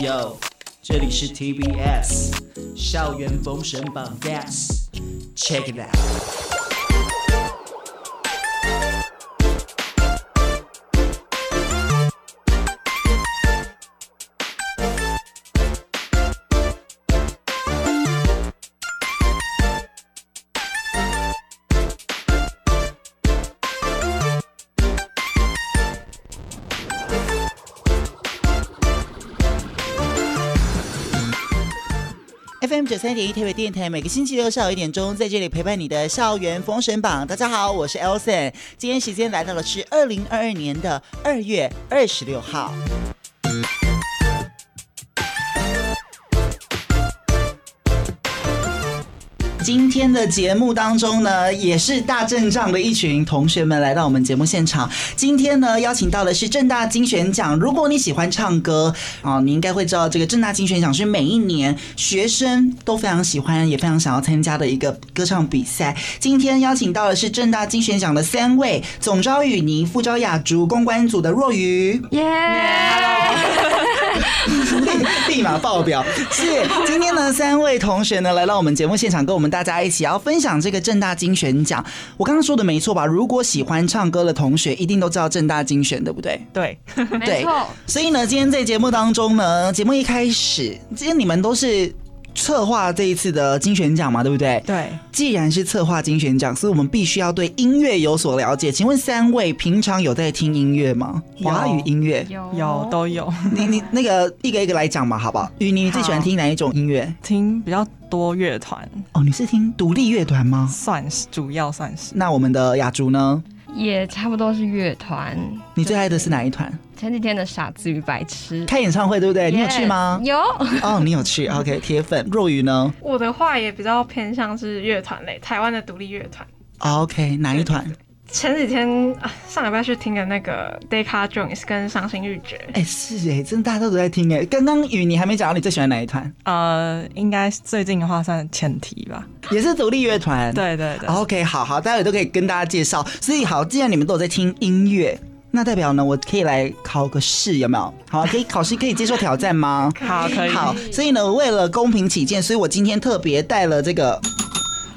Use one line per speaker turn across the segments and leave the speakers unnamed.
Yo，这里是 TBS 校园封神榜 Yes，Check it out。三点一台北电台，每个星期六下午一点钟，在这里陪伴你的校园封神榜。大家好，我是 Elson，今天时间来到了是二零二二年的二月二十六号。今天的节目当中呢，也是大阵仗的一群同学们来到我们节目现场。今天呢，邀请到的是正大金选奖。如果你喜欢唱歌啊，你应该会知道，这个正大金选奖是每一年学生都非常喜欢，也非常想要参加的一个歌唱比赛。今天邀请到的是正大金选奖的三位：总招雨妮、副招雅竹、公关组的若愚。耶。立马爆表！是 今天呢，三位同学呢来到我们节目现场，跟我们大家一起要分享这个正大精选奖。我刚刚说的没错吧？如果喜欢唱歌的同学，一定都知道正大精选，对不对？
对，
没错。所以呢，今天在节目当中呢，节目一开始，今天你们都是。策划这一次的金旋奖嘛，对不对？
对。
既然是策划金旋奖，所以我们必须要对音乐有所了解。请问三位平常有在听音乐吗？华语音乐
有有都有。
你你那个一个一个来讲嘛，好不好？宇妮，你最喜欢听哪一种音乐？
听比较多乐团。
哦，你是听独立乐团吗？
算是，主要算是。
那我们的雅竹呢？
也差不多是乐团。
你最爱的是哪一团？
前几天的傻子与白痴
开演唱会，对不对你有去吗？
有
哦，你有去。OK，铁粉。若雨呢？
我的话也比较偏向是乐团类，台湾的独立乐团。
OK，哪一团？
前几天啊，上礼拜去听的那个 Deca Jones 跟伤心欲绝。
哎、欸，是哎，真的大家都在听哎。刚刚雨你还没讲到你最喜欢哪一团？
呃，应该最近的话算前提吧，
也是独立乐团。
对对对。
OK，好好，待会都可以跟大家介绍。所以好，既然你们都有在听音乐。那代表呢，我可以来考个试，有没有？好，可以 考试，可以接受挑战吗？
好，可以。
好，所以呢，为了公平起见，所以我今天特别带了这个。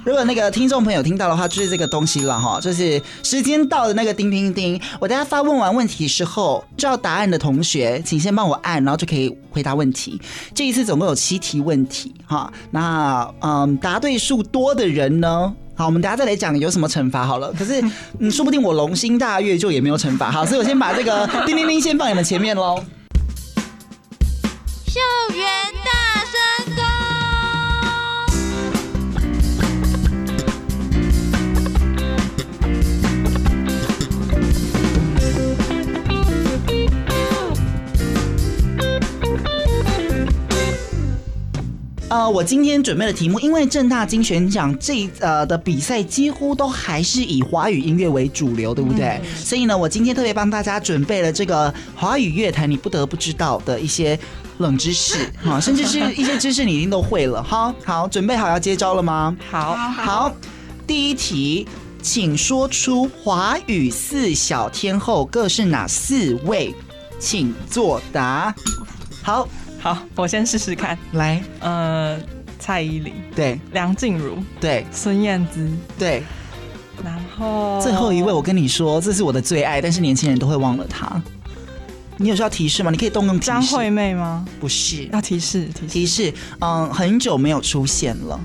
如果那个听众朋友听到的话，就是这个东西了哈，就是时间到的那个叮叮叮。我大家发问完问题之后，知道答案的同学，请先帮我按，然后就可以回答问题。这一次总共有七题问题哈，那嗯，答对数多的人呢？好，我们等下再来讲有什么惩罚好了。可是，嗯，说不定我龙心大悦就也没有惩罚。好，所以我先把这个叮铃铃先放你们前面
喽。
呃，我今天准备的题目，因为正大金选奖这呃的比赛几乎都还是以华语音乐为主流，对不对？嗯、所以呢，我今天特别帮大家准备了这个华语乐坛你不得不知道的一些冷知识哈，甚至是一些知识你一定都会了。哈，好，准备好要接招了吗？
好，
好，第一题，请说出华语四小天后各是哪四位？请作答。好。
好，我先试试看。
来，
呃，蔡依林，
对；
梁静茹，
对；
孙燕姿，
对。
然后
最后一位，我跟你说，这是我的最爱，但是年轻人都会忘了她。你有需要提示吗？你可以动用
张惠妹吗？
不是，
要提示，提示。
提示，嗯，很久没有出现了，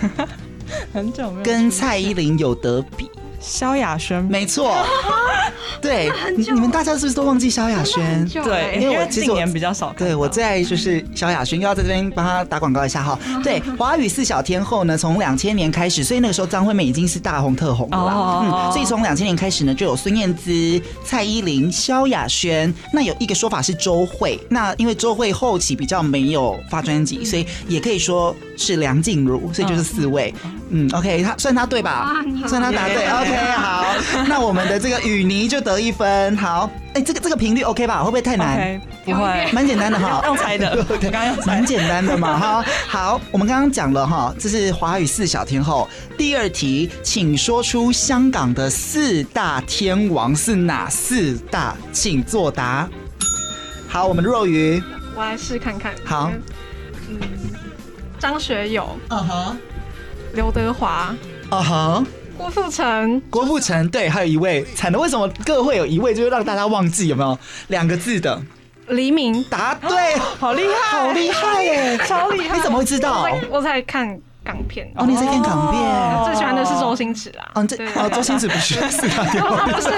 很久没有。
跟蔡依林有得比。
萧亚轩，
没错，对，你们大家是不是都忘记萧亚轩？
对，因为我近年比较少。
对，我最爱就是萧亚轩，又要在这边帮他打广告一下哈。对，华语四小天后呢，从两千年开始，所以那个时候张惠妹已经是大红特红了啦。嗯，所以从两千年开始呢，就有孙燕姿、蔡依林、萧亚轩。那有一个说法是周蕙，那因为周蕙后期比较没有发专辑，所以也可以说是梁静茹，所以就是四位。嗯，OK，他算他对吧？算他答对，OK。好，那我们的这个雨妮就得一分。好，哎、欸，这个这个频率 OK 吧？会不会太难
不会，
蛮简单的哈。
用猜的，刚刚用猜，
蛮简单的嘛。哈，好，我们刚刚讲了哈，这是华语四小天后。第二题，请说出香港的四大天王是哪四大？请作答。好，我们的若妤，
我来试看看。
好，
嗯，张学友、
嗯哼，
刘德华、
啊哈，
郭富城、
郭富城，对，还有一位。惨的，为什么各会有一位就是让大家忘记有没有？两个字的。
黎明，
答对，
好厉害，
好厉害耶，
超厉害！
你怎么会知道？
我在看港片
哦，你在看港片，
哦
最喜欢的是周星驰啊。
嗯，这哦，周星驰不是四大天王，
不是，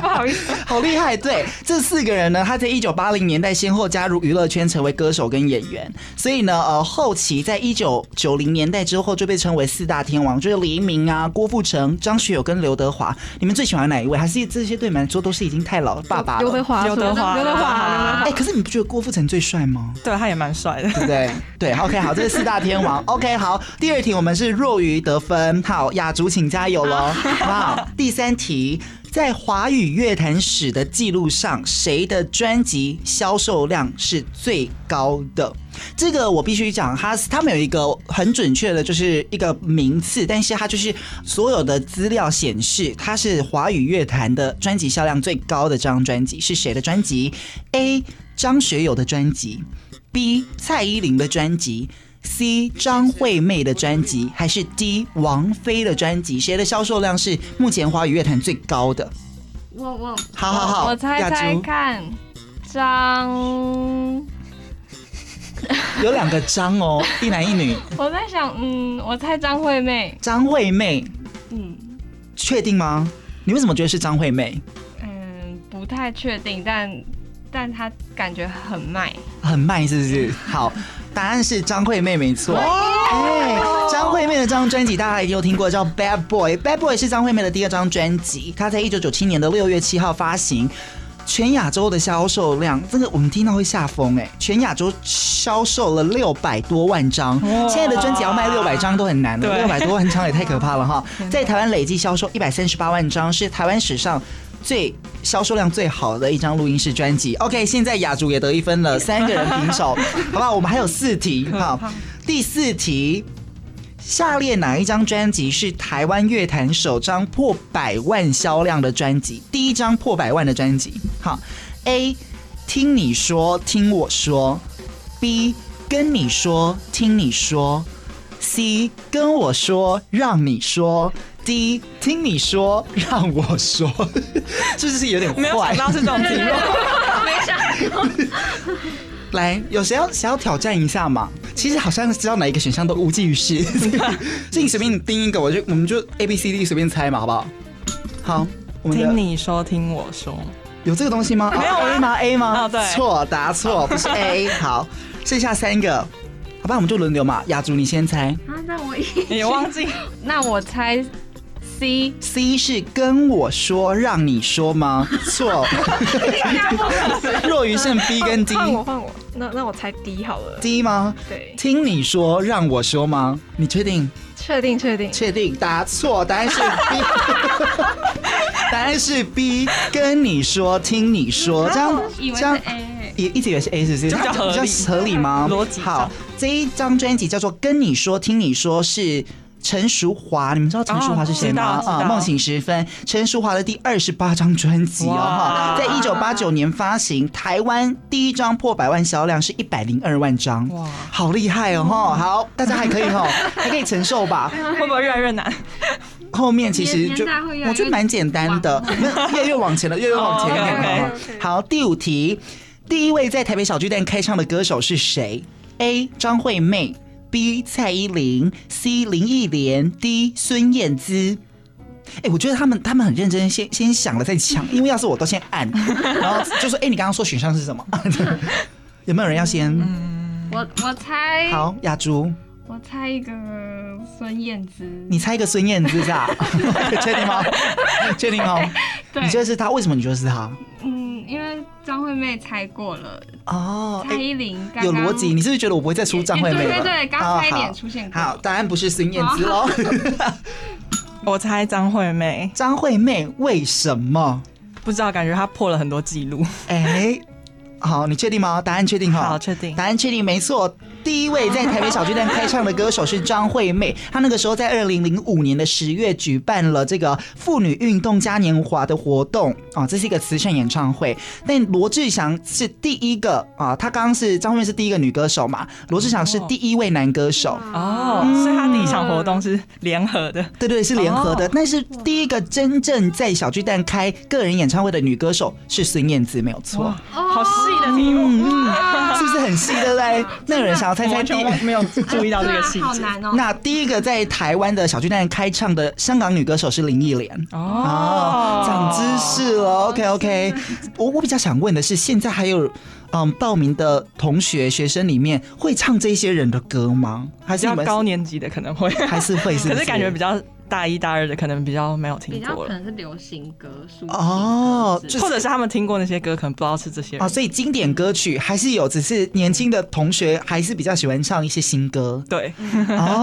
不好意思，
好厉害。对，这四个人呢，他在一九八零年代先后加入娱乐圈，成为歌手跟演员。所以呢，呃，后期在一九九零年代之后就被称为四大天王，就是黎明啊、郭富城、张学友跟刘德华。你们最喜欢哪一位？还是这些对你们来说都是已经太老了爸爸？
刘德华，
刘德华，
刘德华，刘德华。
哎，可是你不觉得郭富城最帅吗？
对，他也蛮帅的，
对不对？对，OK，好，这是四大天王。OK，好，第二题我们是弱于得分，好，雅竹请加油喽，好？第三题，在华语乐坛史的记录上，谁的专辑销售量是最高的？这个我必须讲，他他们有一个很准确的，就是一个名次，但是它就是所有的资料显示，它是华语乐坛的专辑销量最高的这张专辑是谁的专辑？A. 张学友的专辑，B. 蔡依林的专辑。C 张惠妹的专辑还是 D 王菲的专辑？谁的销售量是目前华语乐坛最高的？
我我
好好好，
我猜猜看，张
有两个张哦，一男一女。
我在想，嗯，我猜张惠妹。
张惠妹，
嗯，
确定吗？你为什么觉得是张惠妹？
嗯，不太确定，但但她感觉很卖，
很卖是不是？好。答案是张惠妹，没错。哎，张惠妹的这张专辑大家一定有听过，叫《Bad Boy》。《Bad Boy》是张惠妹的第二张专辑，她在一九九七年的六月七号发行，全亚洲的销售量，这个我们听到会吓疯哎！全亚洲销售了六百多万张，现在的专辑要卖六百张都很难了，六百多万张也太可怕了哈！在台湾累计销售一百三十八万张，是台湾史上最销售量最好的一张录音室专辑。OK，现在雅竹也得一分了，三个人平手，好不好？我们还有四题，好，第四题，下列哪一张专辑是台湾乐坛首张破百万销量的专辑？第一张破百万的专辑，好，A，听你说，听我说；B，跟你说，听你说；C，跟我说，让你说。第一，听你说，让我说，是不是有点坏？
没有想到是这种题目，
没想过。
来，有谁要想要挑战一下吗？其实好像知道哪一个选项都无济于事，所以你随便定一个，我就我们就 A B C D 随便猜嘛，好不好？好，我们
听你说，听我说，
有这个东西吗？
没有
A 吗？A 吗？
哦，对，
错，答错，不是 A。好，剩下三个，好吧，我们就轮流嘛。雅竹，你先猜。
啊，那我
也忘记。
那我猜。C
C 是跟我说，让你说吗？错。若余剩 B 跟 D。
换我换我，那那我猜 D 好了。
D 吗？
对。
听你说，让我说吗？你确定？
确定确定
确定。答错，答案是 B。答案是 B，跟你说，听你说，这样这样也一直以为是 A，是不是？
比较合理，
比较合理吗？
逻辑
好，这一张专辑叫做《跟你说，听你说》，是。陈淑华，你们知道陈淑华是谁吗？啊，梦醒时分，陈淑华的第二十八张专辑哦，哈，在一九八九年发行，台湾第一张破百万销量是一百零二万张，哇，好厉害哦，哈，好，大家还可以哈，还可以承受吧？
会不会越来越难？
后面其实就我觉得蛮简单的，越越往前了，越越往前一点。好，第五题，第一位在台北小巨蛋开唱的歌手是谁？A. 张惠妹。B 蔡依林，C 林忆莲，D 孙燕姿。哎、欸，我觉得他们他们很认真，先先想了再抢，因为要是我都先按，然后就说：“哎、欸，你刚刚说选项是什么？有没有人要先？”
嗯、我我猜
好，雅珠，
我猜一个孙燕姿。
你猜一个孙燕姿是吧？确定吗？确定吗。对你觉得是他？为什么你觉得是他？
嗯，因为张惠妹猜过了
哦。
蔡依林刚刚
有逻辑，你是不是觉得我不会再出张惠妹了？
对对对，刚差一点出现过。
好，答案不是孙燕姿喽。
我猜张惠妹。
张惠妹为什么？
不知道，感觉她破了很多记录。
哎，好，你确定吗？答案确定哈？
好，确定。
答案确定，没错。第一位在台北小巨蛋开唱的歌手是张惠妹，她那个时候在二零零五年的十月举办了这个妇女运动嘉年华的活动啊，这是一个慈善演唱会。但罗志祥是第一个啊，他刚刚是张惠妹是第一个女歌手嘛，罗志祥是第一位男歌手
哦，嗯、所以他第一场活动是联合的，
对对，是联合的。
哦、
但是第一个真正在小巨蛋开个人演唱会的女歌手是孙燕姿，没有错。
好细的题目，
嗯，是不是很细的嘞？那有人想要猜猜第一个没有注意到这个细节？
好难哦。
那第一个在台湾的小巨蛋开唱的香港女歌手是林忆莲哦，长知识了。OK OK，我我比较想问的是，现在还有嗯报名的同学学生里面会唱这些人的歌吗？还是
比较高年级的可能会，
还是会是？
可是感觉比较。大一、大二的可能比较没有听过，
比较可能是流行歌，
哦，
或者是他们听过那些歌，可能不知道是这些人。
哦，所以经典歌曲还是有，只是年轻的同学还是比较喜欢唱一些新歌。
对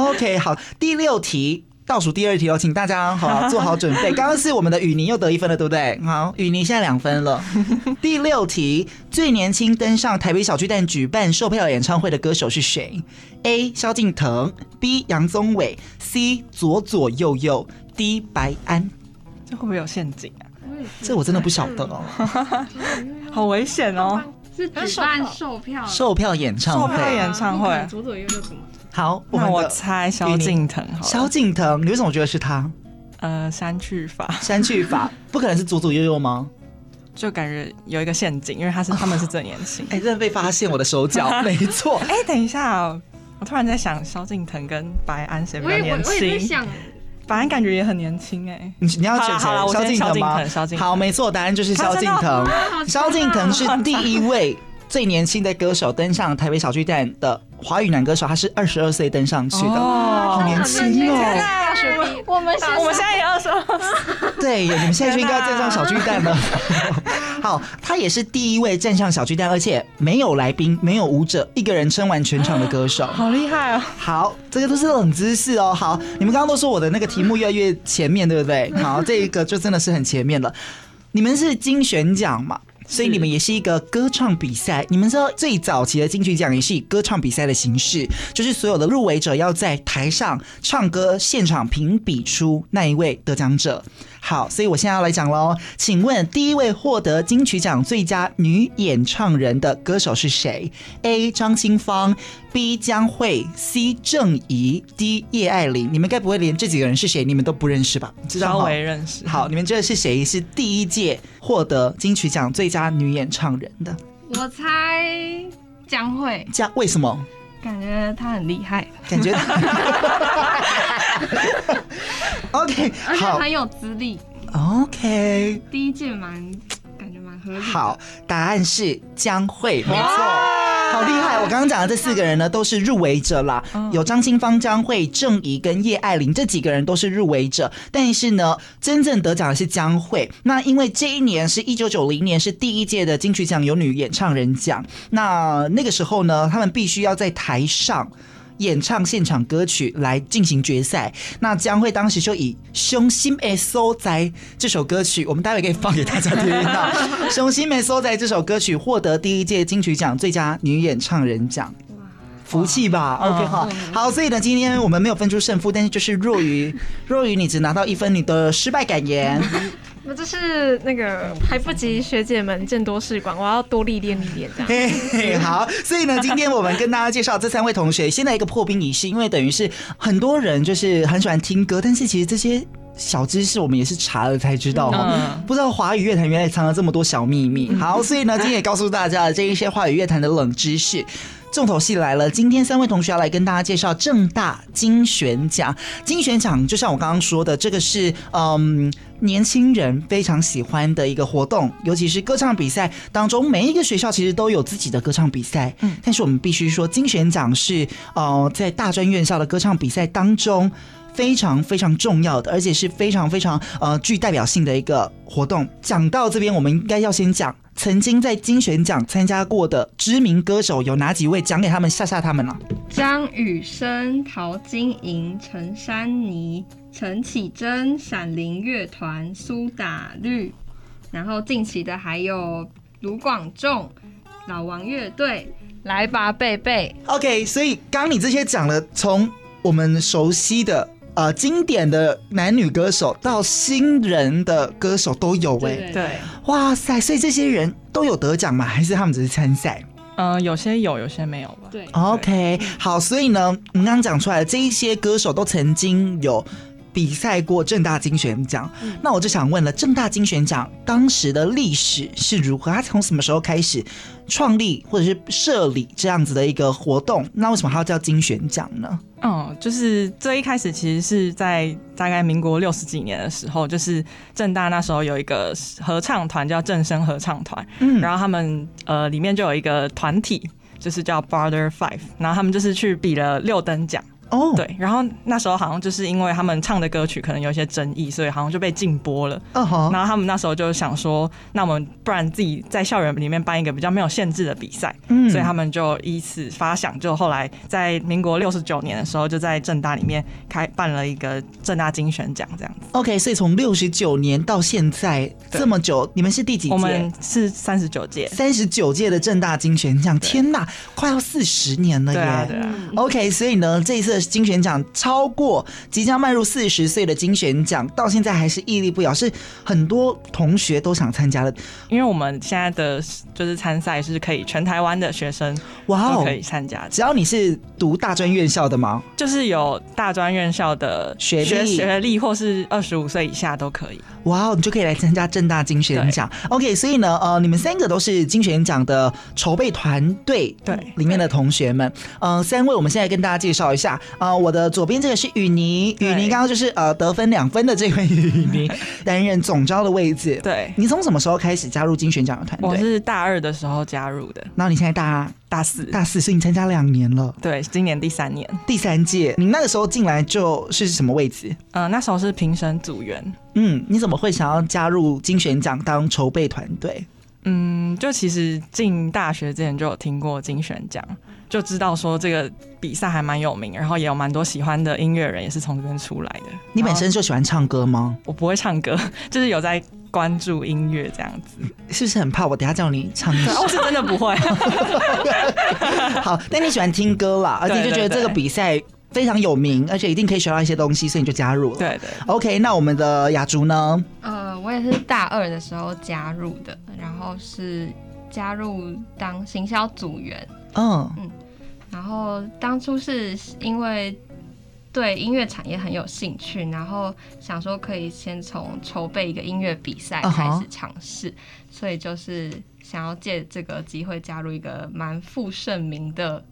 ，OK，好，第六题。倒数第二题哦，请大家好 做好准备。刚刚是我们的雨妮又得一分了，对不对？好，雨妮现在两分了。第六题，最年轻登上台北小巨蛋举办售票演唱会的歌手是谁？A. 萧敬腾，B. 杨宗纬，C. 左左右右，D. 白安。
这会不会有陷阱啊？
这我真的不晓得哦，
好危险哦！
是举办售票
售票演唱会，
售票演唱会，
左左右右怎么？
好，
那我猜萧敬腾。
萧敬腾，你为什么觉得是他？
呃，删去法，
删去法，不可能是左左右右吗？
就感觉有一个陷阱，因为他是他们是最年轻。
哎，真的被发现我的手脚，没错。
哎，等一下，我突然在想，萧敬腾跟白安谁比较年轻？
我也在想，
白安感觉也很年轻哎。
你你要选谁？萧敬
腾吗？
好，没错，答案就是萧敬腾。萧敬腾是第一位最年轻的歌手登上台北小巨蛋的。华语男歌手，他是二十二岁登上去的，
哦、
好年轻哦！
我们
我们现在也二十二岁，
对，你们现在就应该站上小巨蛋了。好，他也是第一位站上小巨蛋，而且没有来宾，没有舞者，一个人撑完全场的歌手，
好厉害啊！
好，这个都是冷知识哦。好，你们刚刚都说我的那个题目越来越前面对不对？好，这一个就真的是很前面了。你们是金旋奖嘛？所以你们也是一个歌唱比赛，你们知道最早期的金曲奖也是以歌唱比赛的形式，就是所有的入围者要在台上唱歌，现场评比出那一位得奖者。好，所以我现在要来讲喽，请问第一位获得金曲奖最佳女演唱人的歌手是谁？A. 张清芳，B. 江蕙，C. 郑怡，D. 叶爱玲。你们该不会连这几个人是谁你们都不认识吧？知道吗？
稍微认识。
好，你们觉得是谁是第一届获得金曲奖最佳女演唱人的？
我猜江蕙。
江为什么？
感觉她很厉害，
感觉。OK，
而且很有资历。
OK，
第一届蛮感觉蛮合理。
好，答案是江蕙，没错，好厉害！我刚刚讲的这四个人呢，都是入围者啦，有张清芳、江蕙、郑怡跟叶爱玲这几个人都是入围者，但是呢，真正得奖的是江蕙。那因为这一年是一九九零年，是第一届的金曲奖有女演唱人奖，那那个时候呢，他们必须要在台上。演唱现场歌曲来进行决赛，那将会当时就以《伤心的所在》这首歌曲，我们待会可以放给大家听到，《伤心的所在》这首歌曲获得第一届金曲奖最佳女演唱人奖，福气吧？OK 哈，好，所以呢，今天我们没有分出胜负，但是就是若愚，若愚你只拿到一分，你的失败感言。
那这是那个还不及学姐们见多识广，我要多历练历练这样。
嘿嘿，好，所以呢，今天我们跟大家介绍这三位同学，现在一个破冰仪式，因为等于是很多人就是很喜欢听歌，但是其实这些小知识我们也是查了才知道哈，嗯、不知道华语乐坛原来藏了这么多小秘密。好，所以呢，今天也告诉大家这一些华语乐坛的冷知识。重头戏来了，今天三位同学要来跟大家介绍正大金选奖。金选奖就像我刚刚说的，这个是嗯年轻人非常喜欢的一个活动，尤其是歌唱比赛当中，每一个学校其实都有自己的歌唱比赛。嗯，但是我们必须说，金选奖是呃在大专院校的歌唱比赛当中非常非常重要的，而且是非常非常呃具代表性的一个活动。讲到这边，我们应该要先讲。曾经在金选奖参加过的知名歌手有哪几位？讲给他们吓吓他们了。
张雨生、陶晶莹、陈珊妮、陈绮贞、闪灵乐团、苏打绿，然后近期的还有卢广仲、老王乐队，来吧，贝贝。
OK，所以刚你这些讲了，从我们熟悉的呃经典的男女歌手到新人的歌手都有哎、
对
对，
哇塞！所以这些人都有得奖吗？还是他们只是参赛？
嗯、有些有，有些没有吧。
对
，OK，好，所以呢，我们刚刚讲出来的这一些歌手都曾经有比赛过正大金选奖。那我就想问了，正大金选奖当时的历史是如何？它从什么时候开始创立或者是设立这样子的一个活动？那为什么它要叫金选奖呢？
嗯，就是最一开始其实是在大概民国六十几年的时候，就是正大那时候有一个合唱团叫正声合唱团，
嗯
然后他们呃里面就有一个团体，就是叫 Brother Five，然后他们就是去比了六等奖。
哦，，
对，然后那时候好像就是因为他们唱的歌曲可能有一些争议，所以好像就被禁播了。
嗯哼，
然后他们那时候就想说，那我们不然自己在校园里面办一个比较没有限制的比赛，
嗯
所以他们就依此发想，就后来在民国六十九年的时候，就在正大里面开办了一个正大金选奖这样子。
OK，所以从六十九年到现在这么久，你们是第几届
我们？是三十九届，
三十九届的正大金选奖，天哪，快要四十年了耶！
对啊对啊
，OK，所以呢，这一次的金选奖超过即将迈入四十岁的金选奖，到现在还是屹立不摇，是很多同学都想参加的。
因为我们现在的就是参赛是可以全台湾的学生
哇
可！以参加的，
只要你是读大专院校的吗？
就是有大专院校的
学历
学学历或是二十五岁以下都可以。
哇哦，你就可以来参加正大金选奖。OK，所以呢，呃，你们三个都是金选奖的筹备团队
对
里面的同学们。呃，三位，我们现在跟大家介绍一下。呃，我的左边这个是雨妮，雨妮刚刚就是呃得分两分的这位雨妮，担任总招的位置。
对，
你从什么时候开始加入金选奖的团队？
我是大二的时候加入的，
然后你现在大
大四，
大四，所以你参加两年了，
对，今年第三年。
第三届。你那个时候进来就是什么位置？
嗯、那时候是评审组员。
嗯，你怎么会想要加入金选奖当筹备团队？
嗯，就其实进大学之前就有听过金选奖，就知道说这个比赛还蛮有名，然后也有蛮多喜欢的音乐人也是从这边出来的。
你本身就喜欢唱歌吗？
我不会唱歌，就是有在关注音乐这样子。
是不是很怕我等下叫你唱一
对，
首？
我是真的不会。
好，但你喜欢听歌啦，而且就觉得这个比赛非常有名，而且一定可以学到一些东西，所以你就加入了。
对对
，OK，那我们的雅竹呢？
呃，我也是大二的时候加入的，然后是加入当行销组员，
嗯嗯，
然后当初是因为对音乐产业很有兴趣，然后想说可以先从筹备一个音乐比
赛
开始尝试所以就是想要借这个机会加入一个蛮负盛名的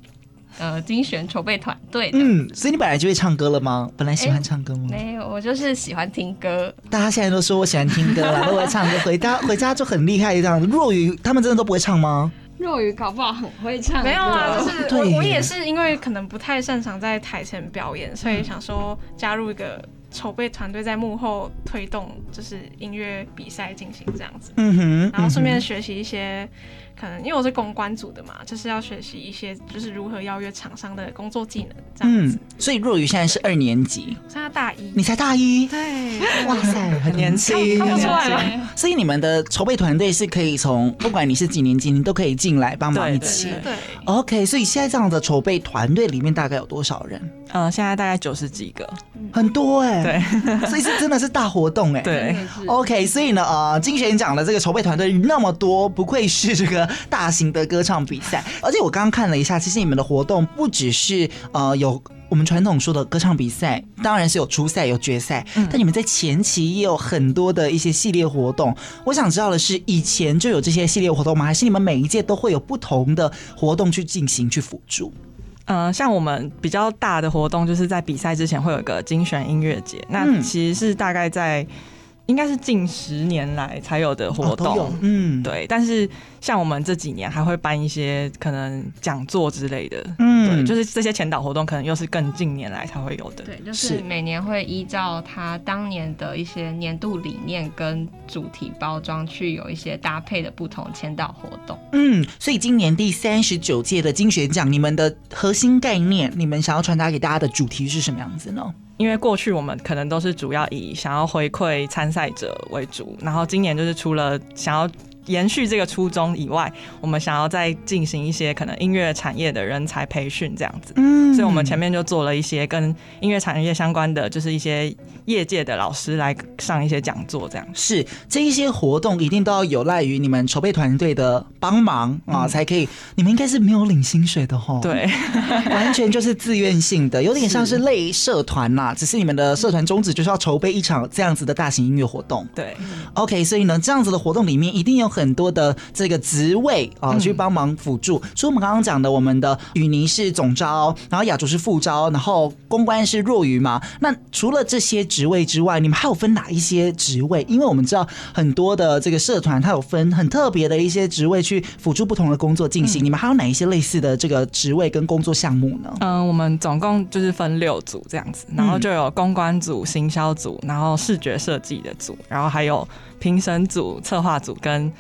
呃精选筹备团队。
嗯，所以你本来就会唱歌了吗？本来喜欢唱歌吗？
没有，我就是喜欢听歌。
大家现在都说我喜欢听歌啦，都会唱歌，回家回家就很厉害这样。若雨他们真的都不会唱吗？
若雨搞不好很会唱，
没有啊，就是我我也是因为可能不太擅长在台前表演，所以想说加入一个筹备团队，在幕后推动就是音乐比赛进行这样子，
嗯哼，
然后顺便学习一些可能因为我是公关组的嘛，就是要学习一些就是如何邀约厂商的工作技能这样子。
嗯。，所以若雨现在是二年级，
我现在大一，
你才大一，
对，
哇塞，很年轻，
看不出来
很年轻。
吗？
所以你们的筹备团队是可以从不管你是几年级，你都可以进来帮忙一起。
对
对
，OK，所以现在这样的筹备团队里面大概有多少人？
嗯、现在大概九十几个。
很多哎、
对。
所以是真的是大活动哎、
对
，OK，所以呢，呃，金旋奖的这个筹备团队那么多，不愧是这个大型的歌唱比赛。而且我刚刚看了一下，其实你们的活动不只是呃有我们传统说的歌唱比赛，当然是有初赛有决赛，但你们在前期也有很多的一些系列活动。我想知道的是，以前就有这些系列活动吗？还是你们每一届都会有不同的活动去进行去辅助？
嗯、像我们比较大的活动，就是在比赛之前会有一个精选音乐节，那
嗯
其实是大概在应该是近十年来才有的活动。
嗯，
对，但是像我们这几年还会办一些可能讲座之类的，
嗯
对，就是这些前导活动可能又是更近年来才会有的。
对，就是是每年会依照他当年的一些年度理念跟主题包装，去有一些搭配的不同签到活动。
嗯，所以今年第三十九届的金学奖，你们的核心概念，你们想要传达给大家的主题是什么样子呢？
因为过去我们可能都是主要以想要回馈参赛者为主，然后今年就是除了想要延续这个初衷以外，我们想要再进行一些可能音乐产业的人才培训这样子。嗯，所以我们前面就做了一些跟音乐产业相关的，就是一些业界的老师来上一些讲座这样。
是这一些活动一定都要有赖于你们筹备团队的帮忙啊，才可以。你们应该是没有领薪水的哦？
对，
完全就是自愿性的，有点像是类社团呐。只是你们的社团宗旨就是要筹备一场这样子的大型音乐活动。
对
，OK，所以呢，这样子的活动里面一定有很多的这个职位啊，去帮忙辅助。所以我们刚刚讲的，我们的雨妮是总招，然后雅竹是副招，然后公关是若愚嘛。那除了这些职位之外，你们还有分哪一些职位？因为我们知道很多的这个社团，它有分很特别的一些职位去辅助不同的工作进行。你们还有哪一些类似的这个职位跟工作项目呢？
嗯，我们总共就是分六组这样子，然后就有公关组、行销组，然后视觉设计的组，然后还有评审组、策划组跟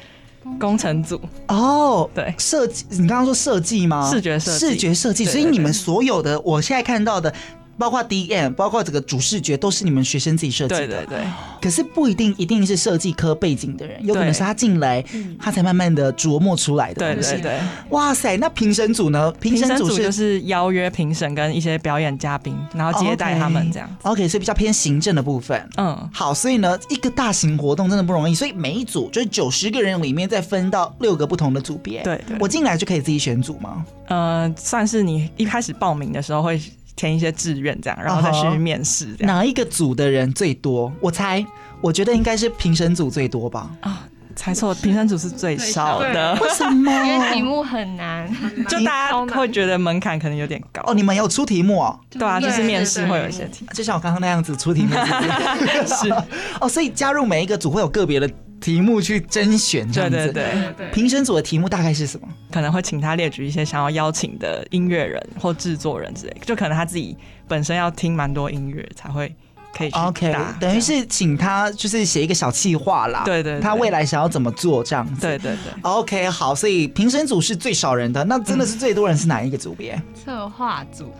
工程组。
哦，
对，
设计，你刚刚说设计吗？
视觉设计，
视觉设计。所以你们所有的，我现在看到的。包括 DM，包括这个主视觉，都是你们学生自己设计的。
对对对。
可是不一定一定是设计科背景的人，有可能是他进来，他才慢慢的琢磨出来的。
对对对。
哇塞，那评审组呢？评审组
就是邀约评审跟一些表演嘉宾，然后接待他们这样。
Okay, OK，所以比较偏行政的部分。嗯，好，所以呢，一个大型活动真的不容易，所以每一组就是九十个人里面再分到六个不同的组别。
对对。
我进来就可以自己选组吗？
呃，算是你一开始报名的时候会。填一些志愿这样，然后再去面试。
哪一个组的人最多？我猜，我觉得应该是评审组最多吧。
啊，猜错，评审组是最少的。
为什么？
因为题目很难，
就大家会觉得门槛可能有点高。
哦，你们有出题目哦？
对啊，就是面试会有一些题，
就像我刚刚那样子出题目。是哦，所以加入每一个组会有个别的。题目去甄选这样子，
对对对。
评审组的题目大概是什么？
可能会请他列举一些想要邀请的音乐人或制作人之类，就可能他自己本身要听蛮多音乐才会可以去。
OK，等于是请他就是写一个小企划啦。
对，对对。
他未来想要怎么做这样子？
对对对。
OK，好，所以评审组是最少人的，那真的是最多人是哪一个组别？
策划组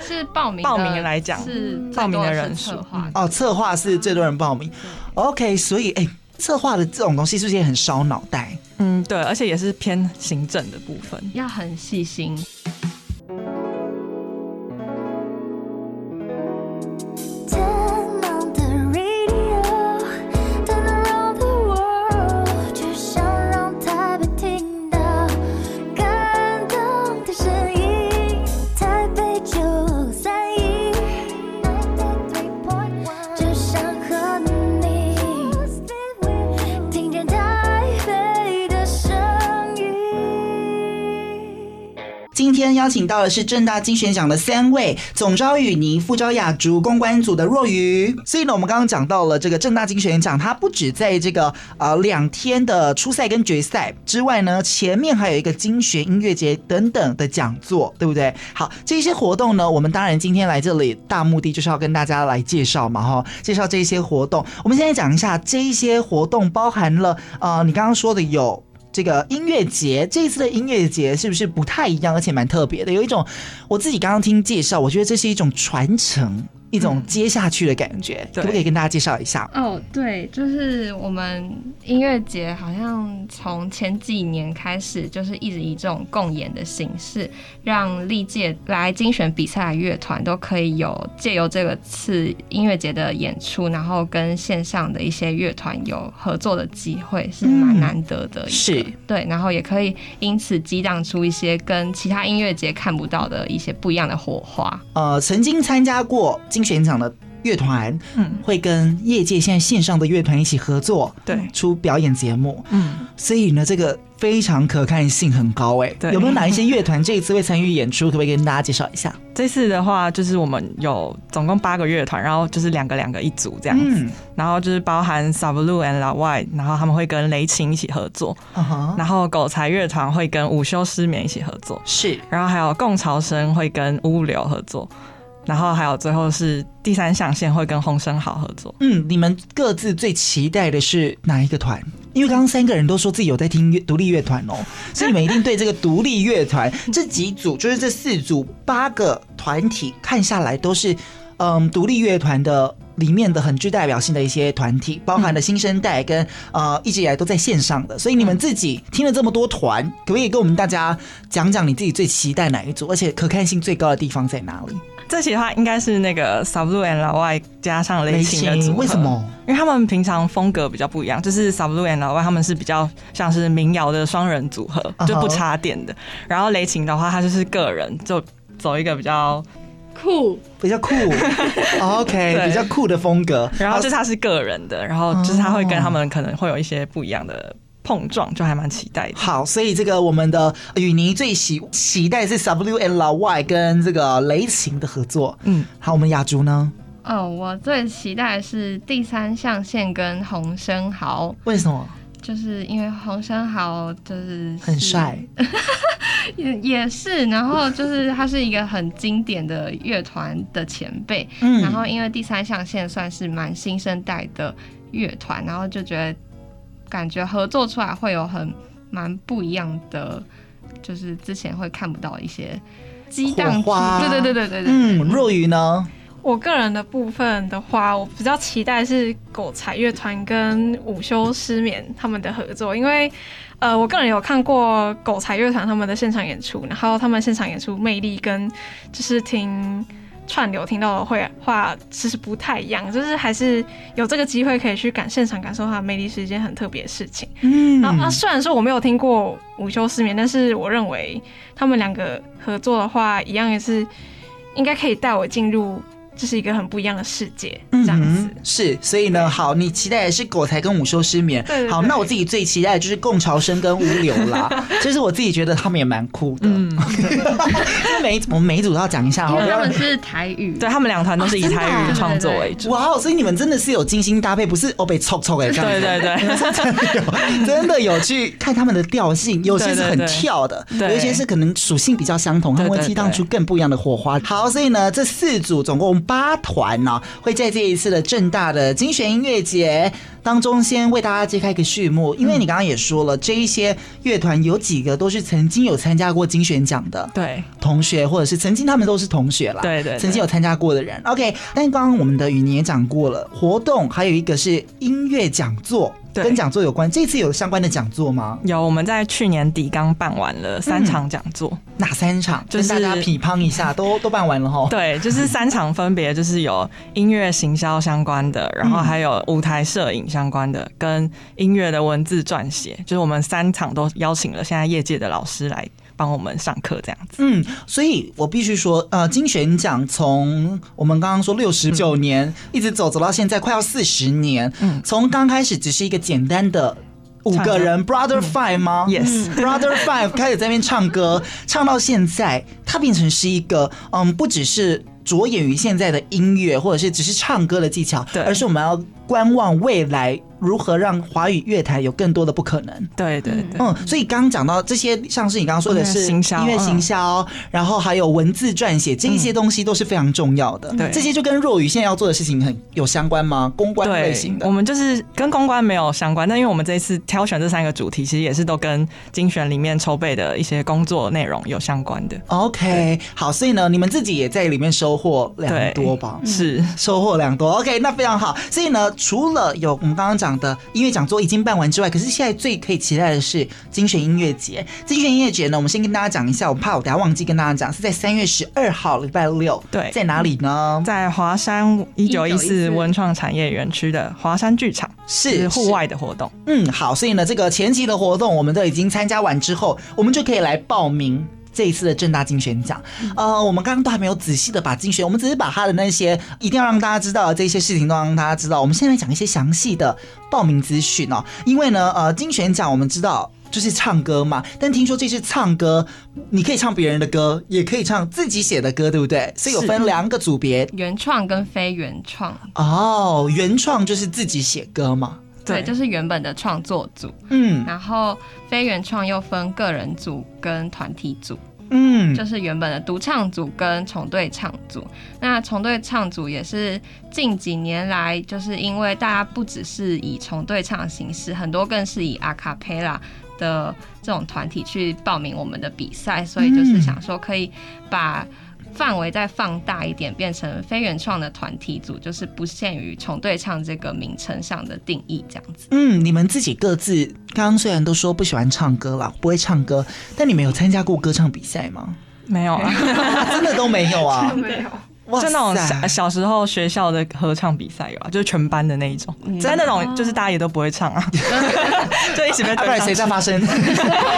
是报名
报名来讲
是
报名的人数
哦，策划是最多人报名。OK，所以哎。欸策划的这种东西是不是也很烧脑袋？
嗯，对，而且也是偏行政的部分，
要很细心。
邀请到的是正大金选奖的三位总召雨妮、副召雅竹、公关组的若愚。所以呢，我们刚刚讲到了这个正大金选奖，它不止在这个呃两天的初赛跟决赛之外呢，前面还有一个金选音乐节等等的讲座，对不对？好，这些活动呢，我们当然今天来这里大目的就是要跟大家来介绍嘛，哈，介绍这些活动。我们现在讲一下这一些活动包含了呃，你刚刚说的有。这个音乐节，这一次的音乐节是不是不太一样，而且蛮特别的？有一种我自己刚刚听介绍，我觉得这是一种传承。一种接下去的感觉，嗯、可不可以跟大家介绍一下？
哦，对，就是我们音乐节好像从前几年开始，就是一直以这种共演的形式，让历届来精选比赛的乐团都可以有借由这个次音乐节的演出，然后跟线上的一些乐团有合作的机会，是蛮难得的。
嗯。是，
对，然后也可以因此激荡出一些跟其他音乐节看不到的一些不一样的火花。
呃，曾经参加过。金选奖的乐团，嗯，会跟业界现在线上的乐团一起合作，
对，
出表演节目，嗯，所以呢，这个非常可看性很高，哎，对，有没有哪一些乐团这一次会参与演出？可不可以跟大家介绍一下？
这次的话，就是我们有总共八个乐团，然后就是两个两个一组这样子，嗯、然后就是包含 Savulu and La White，然后他们会跟雷琴一起合作，uh huh、然后狗才乐团会跟午休失眠一起合作，
是，
然后还有共潮生会跟物流合作。然后还有最后是第三象限会跟洪生豪合作。
嗯，你们各自最期待的是哪一个团？因为刚刚三个人都说自己有在听乐独立乐团哦，所以你们一定对这个独立乐团 这几组，就是这四组八个团体看下来都是嗯独立乐团的里面的很具代表性的一些团体，包含了新生代跟呃一直以来都在线上的。所以你们自己听了这么多团，可不可以跟我们大家讲讲你自己最期待哪一组，而且可看性最高的地方在哪里？
这期的话应该是那个 SAVALOO and LAWAI 加上雷擎的组合。
为什么？
因为他们平常风格比较不一样，就是 SAVALOO and LAWAI 他们是比较像是民谣的双人组合，就不插电的。Uh -huh. 然后雷擎的话，他就是个人，就走一个比较
酷，
比较酷，OK，比较酷的风格。
然后就是他是个人的，然后就是他会跟他们可能会有一些不一样的。碰撞就还蛮期待的。
好，所以这个我们的雨妮最喜期待是 SAVALOO and LAWAI 跟这个雷擎的合作。嗯，好，我们雅竹呢？
哦，我最期待的是第三象限跟洪生豪。
为什么？
就是因为洪生豪就是，是
很帅，
也也是。然后就是他是一个很经典的乐团的前辈。嗯，然后因为第三象限算是蛮新生代的乐团，然后就觉得。感觉合作出来会有很蛮不一样的，就是之前会看不到一些激荡花，对对对对对对。
嗯，若雨呢？
我个人的部分的话，我比较期待是狗才乐团跟午休失眠他们的合作，因为呃，我个人有看过狗才乐团他们的现场演出，然后他们现场演出魅力跟就是听。串流听到的会话其实不太一样，就是还是有这个机会可以去感现场感受它的魅力，是一件很特别的事情。嗯，然后啊，虽然说我没有听过午休失眠，但是我认为他们两个合作的话，一样也是应该可以带我进入。这是一个很不一样的世界，这样子、嗯、
是，所以呢，好，你期待的是狗才跟午休失眠，好，那我自己最期待的就是共潮生跟无流啦。其实我自己觉得他们也蛮酷的，嗯，每一我们每一组都要讲一下，
因为他们是台语，
对他们两团都是以台语创作为主，
哇，所以你们真的是有精心搭配，不是哦被凑凑哎，
对对对，
真的有真的有去看他们的调性，有些是很跳的，有一些是可能属性比较相同，他们会激荡出更不一样的火花。好，所以呢，这四组总共八团呢。会在这一次的正大的精选音乐节当中，先为大家揭开一个序幕。因为你刚刚也说了，这一些乐团有几个都是曾经有参加过精选奖的对同学，或者是曾经他们都是同学啦，
对对，
曾经有参加过的人。OK，但刚刚我们的雨妮也讲过了，活动还有一个是音乐讲座。跟讲座有关，这次有相关的讲座吗？
有，我们在去年底刚办完了三场讲座。嗯，哪
三场？就是大家批判一下，都 都办完了哈。
对，就是三场，分别就是有音乐行销相关的，然后还有舞台摄影相关的，跟音乐的文字撰写，就是我们三场都邀请了现在业界的老师来。帮我们上课这样子，
嗯，所以我必须说，呃，金旋奖从我们刚刚说六十九年一直走走到现在，快要四十年，嗯，从刚开始只是一个简单的五个人 Brother Five 吗？
嗯
，Yes，Brother Five 开始在那边唱歌，唱到现在，它变成是一个，嗯，不只是着眼于现在的音乐，或者是只是唱歌的技巧，对，而是我们要观望未来。如何让华语乐坛有更多的不可能？
对对对，
嗯，所以刚刚讲到这些，像是你刚刚说的是音乐行销，然后还有文字撰写，这些东西都是非常重要的。对，这些就跟若雨现在要做的事情很有相关吗？公关类型的？
我们就是跟公关没有相关，但因为我们这一次挑选这三个主题，其实也是都跟精选里面筹备的一些工作内容有相关的。
OK，好，所以呢，你们自己也在里面收获良多吧？
是
收获良多。OK，那非常好。所以呢，除了有我们刚刚讲。的音乐讲座已经办完之外，可是现在最可以期待的是精选音乐节。精选音乐节呢，我们先跟大家讲一下，我怕我等下忘记跟大家讲，是在三月十二号礼拜六。
对，
在哪里呢？
在华山一九一四文创产业园区的华山剧场，是户外的活动。
嗯，好，所以呢，这个前期的活动我们都已经参加完之后，我们就可以来报名。这一次的正大金选奖，呃，我们刚刚都还没有仔细的把金选，我们只是把他的那些一定要让大家知道的这些事情都让大家知道。我们现在讲一些详细的报名资讯哦，因为呢，呃，金选奖我们知道就是唱歌嘛，但听说这次唱歌，你可以唱别人的歌，也可以唱自己写的歌，对不对？所以有分两个组别，
原创跟非原创。
哦，原创就是自己写歌嘛？
对，就是原本的创作组。嗯，然后非原创又分个人组跟团体组。嗯，就是原本的独唱组跟重对唱组。那重对唱组也是近几年来，就是因为大家不只是以重对唱形式，很多更是以阿卡贝拉的这种团体去报名我们的比赛，所以就是想说可以把范围再放大一点，变成非原创的团体组，就是不限于重对唱这个名称上的定义，这样子。
嗯，你们自己各自刚刚虽然都说不喜欢唱歌了，不会唱歌，但你们有参加过歌唱比赛吗？
没有啊，
真的都没有啊，
没有。
就那种小小时候学校的合唱比赛有啊，就是全班的那一种，在、嗯、那种就是大家也都不会唱啊，就一起被。不然谁在发声？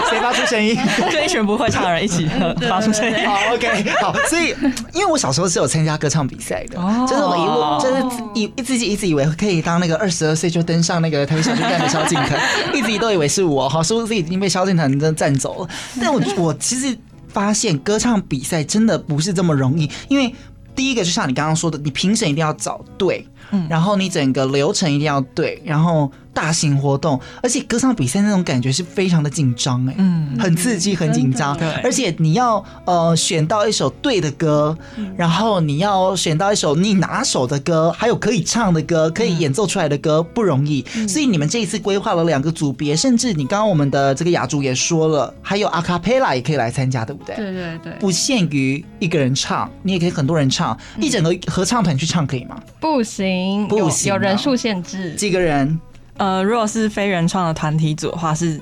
谁发出声音？就一群不会唱的人一起发出声音。
好，OK，好。所以，因为我小时候是有参加歌唱比赛的，哦、就是我一路就是以一自己一直以为可以当那个二十二岁就登上那个台北小巨蛋的萧敬腾，一直都以为是我，好，是不是已经被萧敬腾真占走了？但我我其实发现歌唱比赛真的不是这么容易，因为。第一个就像你刚刚说的，你评审一定要找对，嗯，然后你整个流程一定要对，然后。大型活动，而且歌唱比赛那种感觉是非常的紧张哎，嗯，很刺激，很紧张，对，而且你要呃选到一首对的歌，然后你要选到一首你拿手的歌，还有可以唱的歌，可以演奏出来的歌不容易，所以你们这一次规划了两个组别，甚至你刚刚我们的这个雅竹也说了，还有阿卡佩拉也可以来参加，对不对？
对对对，
不限于一个人唱，你也可以很多人唱，一整个合唱团去唱可以吗？
不行，不行，有人数限制，
几个人？
呃，如果是非原创的团体组的话，是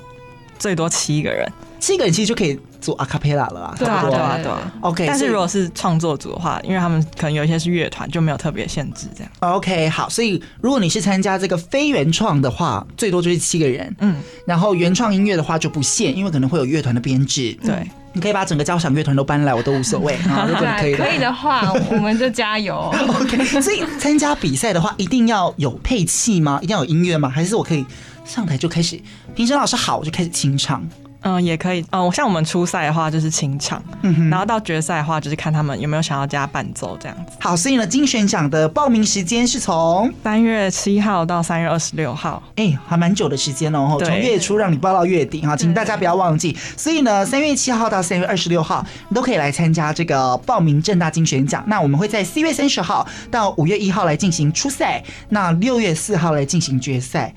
最多七个人，
七个人其实就可以做阿卡贝拉了啊。
对啊，对啊，对啊。
OK，
但是如果是创作组的话，因为他们可能有一些是乐团，就没有特别限制这样。
OK，好，所以如果你是参加这个非原创的话，最多就是七个人。嗯，然后原创音乐的话就不限，因为可能会有乐团的编制。对。嗯你可以把整个交响乐团都搬来，我都无所谓。啊如果你可以的，
可以的话，我们就加油。
OK，所以参加比赛的话，一定要有配器吗？一定要有音乐吗？还是我可以上台就开始？评审老师好，我就开始清唱。
嗯，也可以。嗯，像我们初赛的话就是清唱，嗯，然后到决赛的话就是看他们有没有想要加伴奏这样子。
好，所以呢，金选奖的报名时间是从
三月七号到三月二十六号，
哎、欸，还蛮久的时间哦。从月初让你报到月底哈，请大家不要忘记。所以呢，三月七号到三月二十六号，你都可以来参加这个报名正大金选奖。那我们会在四月三十号到五月一号来进行初赛，那六月四号来进行决赛。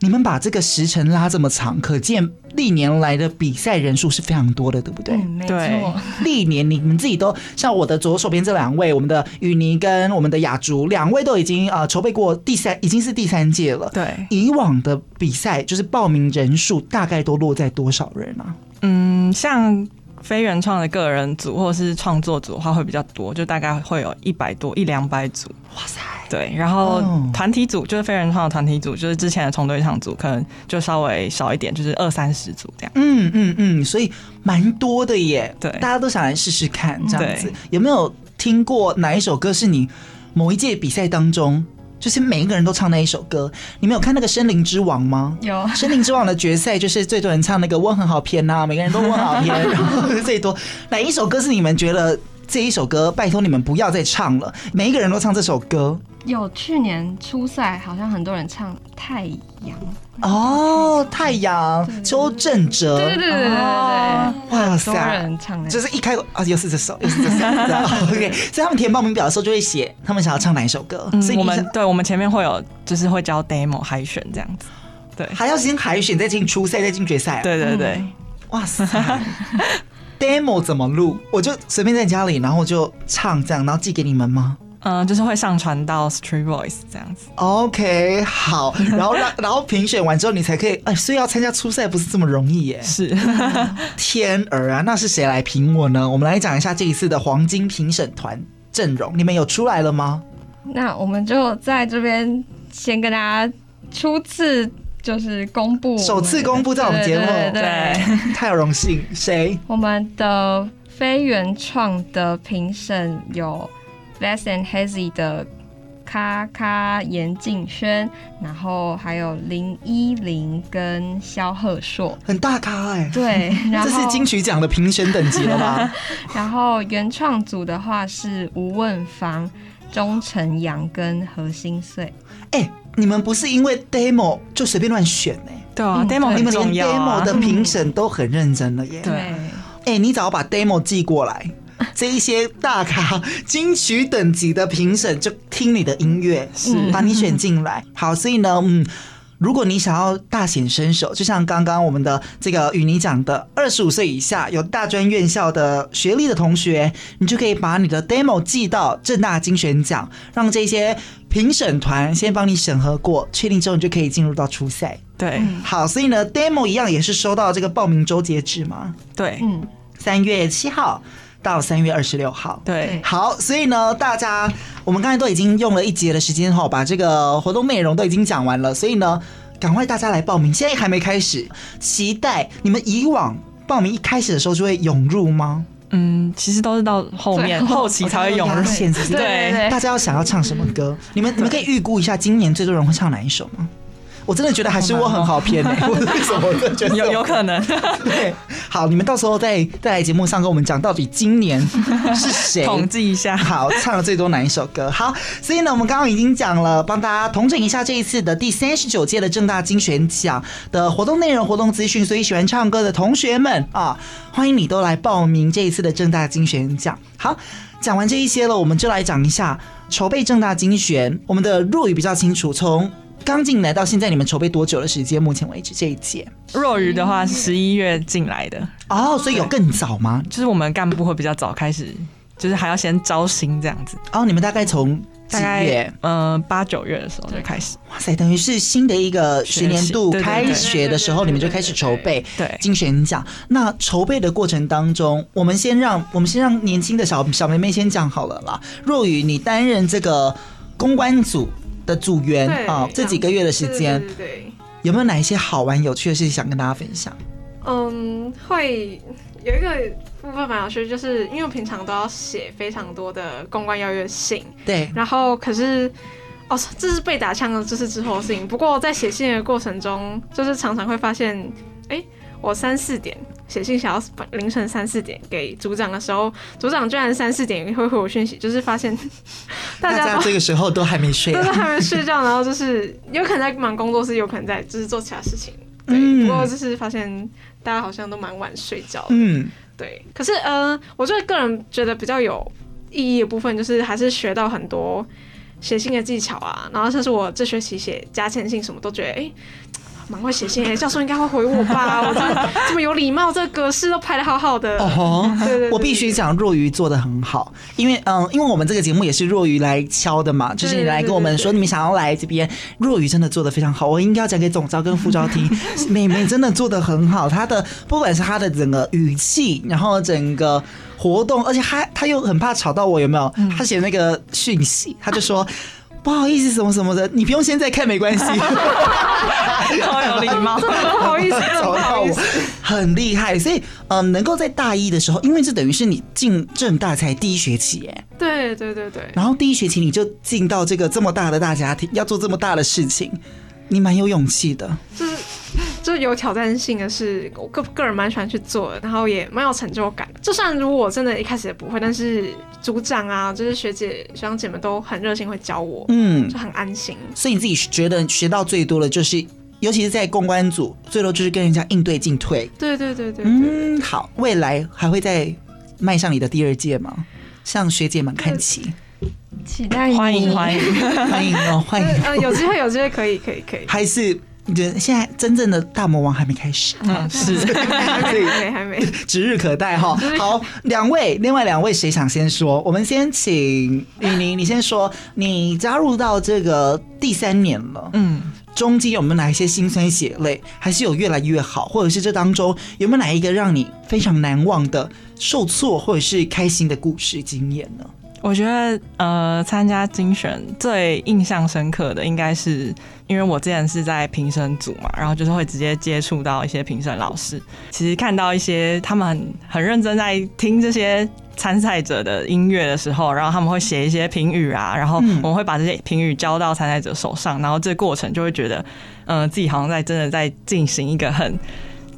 你们把这个时程拉这么长，可见历年来的比赛人数是非常多的，对不对？
嗯，没错。
历年你们自己都像我的左手边这两位，我们的雨妮跟我们的雅竹两位都已经呃筹备过第三，已经是第三届了。
对，
以往的比赛就是报名人数大概都落在多少人啊？
嗯，像。非原创的个人组或是创作组的话会比较多，就大概会有一百多一两百组。哇塞！对，然后团体组就是非人创的团体组，就是之前的重对唱组，可能就稍微少一点，就是二三十组这样。
嗯嗯嗯，所以蛮多的耶。
对，
大家都想来试试看这样子。有没有听过哪一首歌是你某一届比赛当中？就是每一个人都唱那一首歌，你们有看那个《森林之王》吗？
有，《
森林之王》的决赛就是最多人唱那个问很好偏呐，每个人都问好偏，然后 最多哪一首歌是你们觉得这一首歌拜托你们不要再唱了？每一个人都唱这首歌。
有去年初赛好像很多人唱《太阳》
哦，《太阳》邱正哲，
对对对对对对，哇塞，人唱
就是一开啊，又是这首，又是这首，OK。所以他们填报名表的时候就会写他们想要唱哪一首歌。所以
我们对我们前面会有就是会教 demo 海选这样子，对，
还要先海选再进初赛再进决赛。
对对对，
哇塞 ，demo 怎么录？我就随便在家里，然后就唱这样，然后寄给你们吗？
嗯，就是会上传到 Street Voice 这样子。
OK，好，然后让 然后评选完之后，你才可以哎，所以要参加初赛不是这么容易耶。
是，
天儿啊，那是谁来评我呢？我们来讲一下这一次的黄金评审团阵容，你们有出来了吗？
那我们就在这边先跟大家初次就是公布，
首次公布在我们节目，
对，
太有荣幸。谁？
我们的非原创的评审有。Vast and Hazy 的咔咔严敬轩，然后还有林依林跟萧贺硕，
很大咖哎、欸。
对，然后
这是金曲奖的评审等级了吧？
然后原创组的话是吴问芳、钟成阳跟何心碎。
哎、欸，你们不是因为 demo 就随便乱选呢、欸？
对啊，demo
你们连 demo 的评审都很认真了耶。
对，
哎，你只要把 demo 寄过来。这一些大咖金曲等级的评审就听你的音乐，是把你选进来。好，所以呢，嗯，如果你想要大显身手，就像刚刚我们的这个与你讲的，二十五岁以下有大专院校的学历的同学，你就可以把你的 demo 寄到正大精选奖，让这些评审团先帮你审核过，确定之后你就可以进入到初赛。
对，
好，所以呢，demo 一样也是收到这个报名周截止嘛？
对，
嗯，
三月七号。到三月二十六号，
对，
好，所以呢，大家我们刚才都已经用了一节的时间哈，把这个活动内容都已经讲完了，所以呢，赶快大家来报名，现在还没开始，期待你们以往报名一开始的时候就会涌入吗？
嗯，其实都是到后面后期才会涌入，
现实对，大家要想要唱什么歌？你们你们可以预估一下今年最多人会唱哪一首吗？我真的觉得还是我很好骗呢、欸，为什么？我觉得
有有可能。
对，好，你们到时候再在来节目上跟我们讲，到底今年是谁
统计一下，
好，唱了最多哪一首歌？好，所以呢，我们刚刚已经讲了，帮大家统整一下这一次的第三十九届的正大精选奖的活动内容、活动资讯。所以喜欢唱歌的同学们啊，欢迎你都来报名这一次的正大精选奖。好，讲完这一些了，我们就来讲一下筹备正大精选。我们的若雨比较清楚，从刚进来到现在，你们筹备多久的时间？目前为止这一届，
若雨的话是，十一月进来的
哦，所以有更早吗？
就是我们干部会比较早开始，就是还要先招新这样子。
哦，你们大概从
大概嗯八九月的时候就开始。
哇塞，等于是新的一个学年度开学的时候，你们就开始筹备
对
精选奖。那筹备的过程当中，我们先让我们先让年轻的小小妹妹先讲好了啦。若雨，你担任这个公关组的组员啊，这几个月的时间，
对，
有没有哪一些好玩有趣的事情想跟大家分享？
嗯，会有一个部分蛮有趣，就是因为我平常都要写非常多的公关邀约信，
对，
然后可是哦，这是被打枪的，这是之后的事情。不过在写信的过程中，就是常常会发现，哎，我三四点。写信想要凌晨三四点给组长的时候，组长居然三四点会回我讯息，就是发现 大家，
这个时候都还没睡，啊，
都还没睡觉，然后就是有可能在忙工作室，有可能在就是做其他事情。对，嗯、不过就是发现大家好像都蛮晚睡觉的。嗯，对。可是呃，我觉得个人觉得比较有意义的部分，就是还是学到很多写信的技巧啊。然后像是我这学期写加签信，什么都觉得哎。欸蛮会写信诶，教授应该会回我吧？我这这么有礼貌，这个格式都排的好好的。哦，吼对，对，对，
我必须讲若愚做的很好，因为嗯，因为我们这个节目也是若愚来敲的嘛，就是你来跟我们说你们想要来这边，若愚真的做的非常好，我应该要讲给总招跟副招听，妹妹真的做的很好，她的不管是她的整个语气，然后整个活动，而且她她又很怕吵到我，有没有？她写那个讯息，她就说。不好意思，什么什么的，你不用现在看，没关系。
好有礼貌，不好意思，
找到我，很厉害。所以，嗯、呃，能够在大一的时候，因为这等于是你进政大才第一学期，哎，
对对对对。
然后第一学期你就进到这个这么大的大家庭，要做这么大的事情，你蛮有勇气的。
就是。就是有挑战性的是，我个个人蛮喜欢去做的，然后也蛮有成就感。就算如果我真的一开始也不会，但是组长啊，就是学姐学长姐们都很热心，会教我，嗯，就很安心。
所以你自己觉得学到最多的就是，尤其是在公关组，最多就是跟人家应对进退。
对对对
嗯，好，未来还会再迈向你的第二届吗？向学姐们看齐，
期待
欢迎欢迎
欢迎哦，欢迎，
呃，有机会有机会可以可以可以，
还是。你觉得现在真正的大魔王还没开始？
嗯，是，
还没，还没，
指日可待哈。好，两位，另外两位谁想先说？我们先请雨宁，你先说。你加入到这个第三年了，嗯，中间有没有哪一些辛酸血泪？还是有越来越好？或者是这当中有没有哪一个让你非常难忘的受挫或者是开心的故事经验呢？
我觉得，呃，参加精选最印象深刻的，应该是因为我之前是在评审组嘛，然后就是会直接接触到一些评审老师。其实看到一些他们很很认真在听这些参赛者的音乐的时候，然后他们会写一些评语啊，然后我们会把这些评语交到参赛者手上，然后这个过程就会觉得，嗯、呃，自己好像在真的在进行一个很。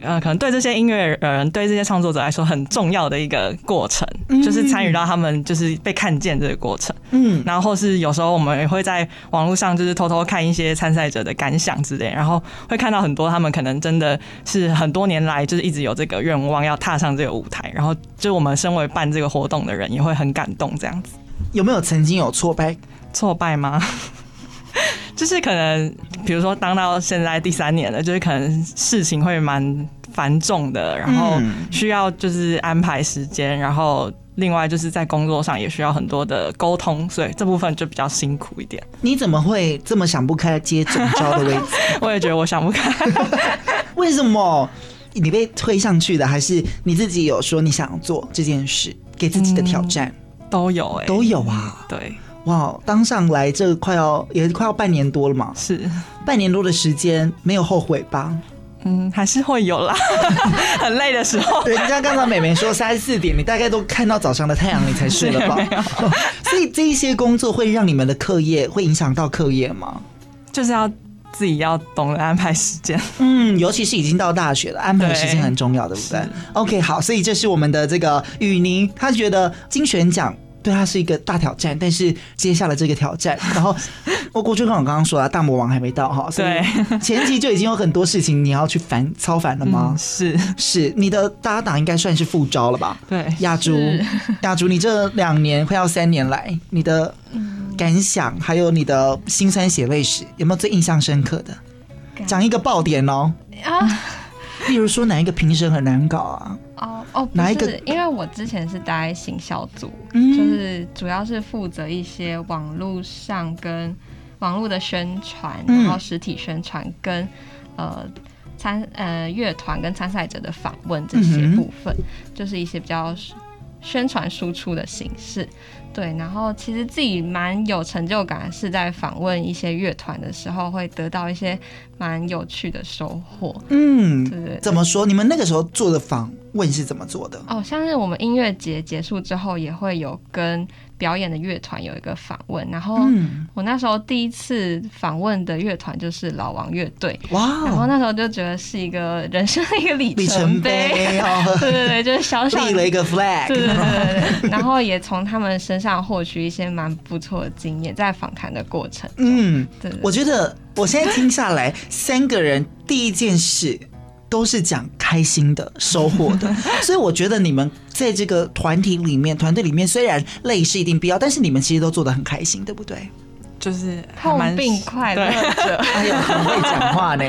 呃，可能对这些音乐人，对这些创作者来说很重要的一个过程，嗯、就是参与到他们就是被看见这个过程。嗯，然后是有时候我们也会在网络上就是偷偷看一些参赛者的感想之类，然后会看到很多他们可能真的是很多年来就是一直有这个愿望要踏上这个舞台，然后就我们身为办这个活动的人也会很感动这样子。
有没有曾经有挫败？
挫败吗？就是可能比如说当到现在第三年了，就是可能事情会蛮繁重的，然后需要就是安排时间，然后另外就是在工作上也需要很多的沟通，所以这部分就比较辛苦一点。
你怎么会这么想不开接总招的位置？
我也觉得我想不开，
为什么？你被推上去的，还是你自己有说你想做这件事，给自己的挑战？嗯、
都有哎、欸，
都有啊。
对，
哇，当上来这快要也快要半年多了嘛，
是
半年多的时间，没有后悔吧？
嗯，还是会有啦，很累的时候。
对，人家刚才美眉说三四点，你大概都看到早上的太阳，你才睡了吧？所以这一些工作会让你们的课业会影响到课业吗？
就是要。自己要懂得安排时间，
嗯，尤其是已经到大学了，安排时间很重要，对，不对？OK，好，所以这是我们的这个雨宁，他觉得金选奖对他是一个大挑战，但是接下了这个挑战，然后我过去跟我刚刚说了，大魔王还没到哈，所以前期就已经有很多事情你要去烦操烦了吗？
嗯、是
是，你的搭档应该算是副招了吧？
对，
亚竹，亚竹，你这两年快要三年来，你的。感想还有你的辛酸血泪史，有没有最印象深刻的？讲一个爆点哦啊！例如说哪一个评审很难搞啊？
哦哦，哪一个？因为我之前是待行销组，嗯，就是主要是负责一些网络上跟网络的宣传，然后实体宣传跟呃参呃乐团跟参赛者的访问这些部分，嗯，就是一些比较宣传输出的形式。对，然后其实自己蛮有成就感，是在访问一些乐团的时候，会得到一些蛮有趣的收获。
嗯，对，对，对，怎么说？你们那个时候做的访问是怎么做的？
哦，像是我们音乐节结束之后，也会有跟。表演的乐团有一个访问，然后我那时候第一次访问的乐团就是老王乐队，哇！然后那时候就觉得是一个人生的一个里程碑，对对对，就是小小
立了一个 flag，
对对对对。然后也从他们身上获取一些蛮不错的经验，在访谈的过程，
嗯，对，对，我觉得我现在听下来，三个人第一件事。都是讲开心的收获的，所以我觉得你们在这个团体里面，团队里面虽然累是一定必要，但是你们其实都做得很开心，对不对？
就是
痛并快乐着，
哎呀，很会讲话呢，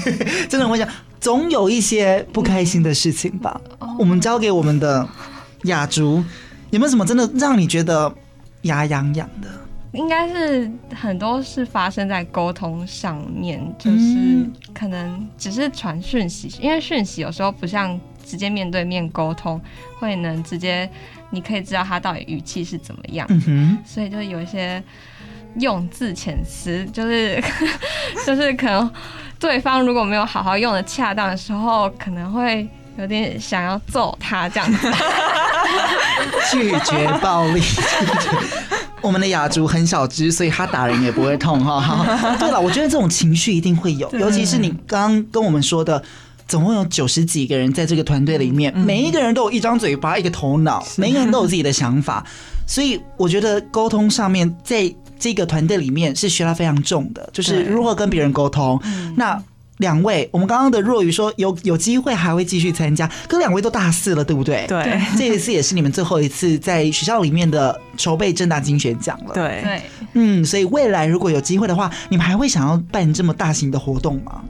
真的很会讲。总有一些不开心的事情吧？我们交给我们的雅竹，有没有什么真的让你觉得牙痒痒的？
应该是很多是发生在沟通上面，就是可能只是传讯息，因为讯息有时候不像直接面对面沟通，会能直接你可以知道他到底语气是怎么样，嗯，所以就有一些用字遣词，就是 就是可能对方如果没有好好用的恰当的时候，可能会有点想要揍他这样子，
拒绝暴力。我们的雅竹很小只，所以他打人也不会痛哈。好，对了，我觉得这种情绪一定会有，尤其是你刚刚跟我们说的，总共有九十几个人在这个团队里面，每一个人都有一张嘴巴，一个头脑，每一个人都有自己的想法，所以我觉得沟通上面，在这个团队里面是学了非常重的，就是如何跟别人沟通。那。两位，我们刚刚的若雨说有有机会还会继续参加，可两位都大四了，对不对？
对，
这一次也是你们最后一次在学校里面的筹备正大金选奖了。
对对，
嗯，所以未来如果有机会的话，你们还会想要办这么大型的活动吗？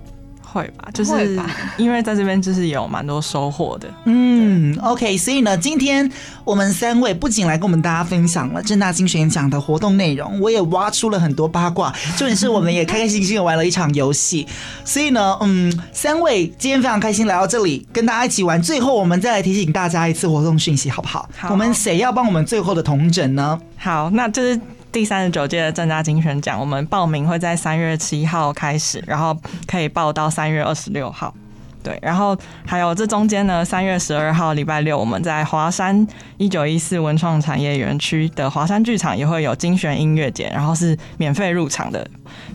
会吧，就是因为在这边就是有蛮多收获的。
嗯，OK，所以呢，今天我们三位不仅来跟我们大家分享了正大精选奖的活动内容，我也挖出了很多八卦，重点是我们也开开心心的玩了一场游戏。所以呢，嗯，三位今天非常开心来到这里跟大家一起玩。最后，我们再来提醒大家一次活动讯息，好不好？好，我们谁要帮我们最后的同整呢？
好，那就是。第三十九届的正大金选奖，我们报名会在三月七号开始，然后可以报到三月二十六号。对，然后还有这中间呢，三月十二号礼拜六，我们在华山一九一四文创产业园区的华山剧场也会有金选音乐节，然后是免费入场的。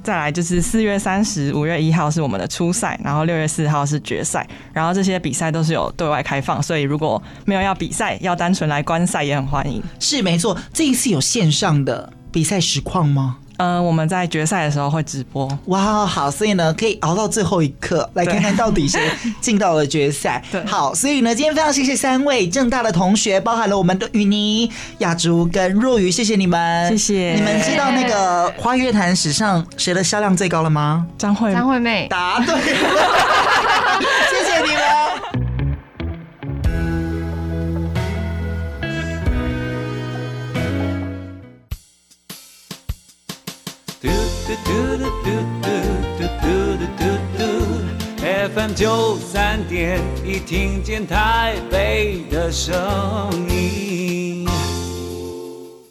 再来就是四月三十、五月一号是我们的初赛，然后六月四号是决赛，然后这些比赛都是有对外开放，所以如果没有要比赛，要单纯来观赛也很欢迎。
是没错，这一次有线上的。比赛实况吗？
呃，我们在决赛的时候会直播。
哇，好，所以呢，可以熬到最后一刻，来看看到底谁进到了决赛。
对，
好，所以呢，今天非常谢谢三位正大的同学，包含了我们的雨妮、雅竹跟若愚，谢谢你们，
谢谢。
你们知道那个华语乐坛史上谁的销量最高了吗？
张惠
张惠妹，
答对了，谢谢你们。
嘟嘟嘟嘟嘟嘟嘟嘟嘟 fm 九三点一听见台北的声音。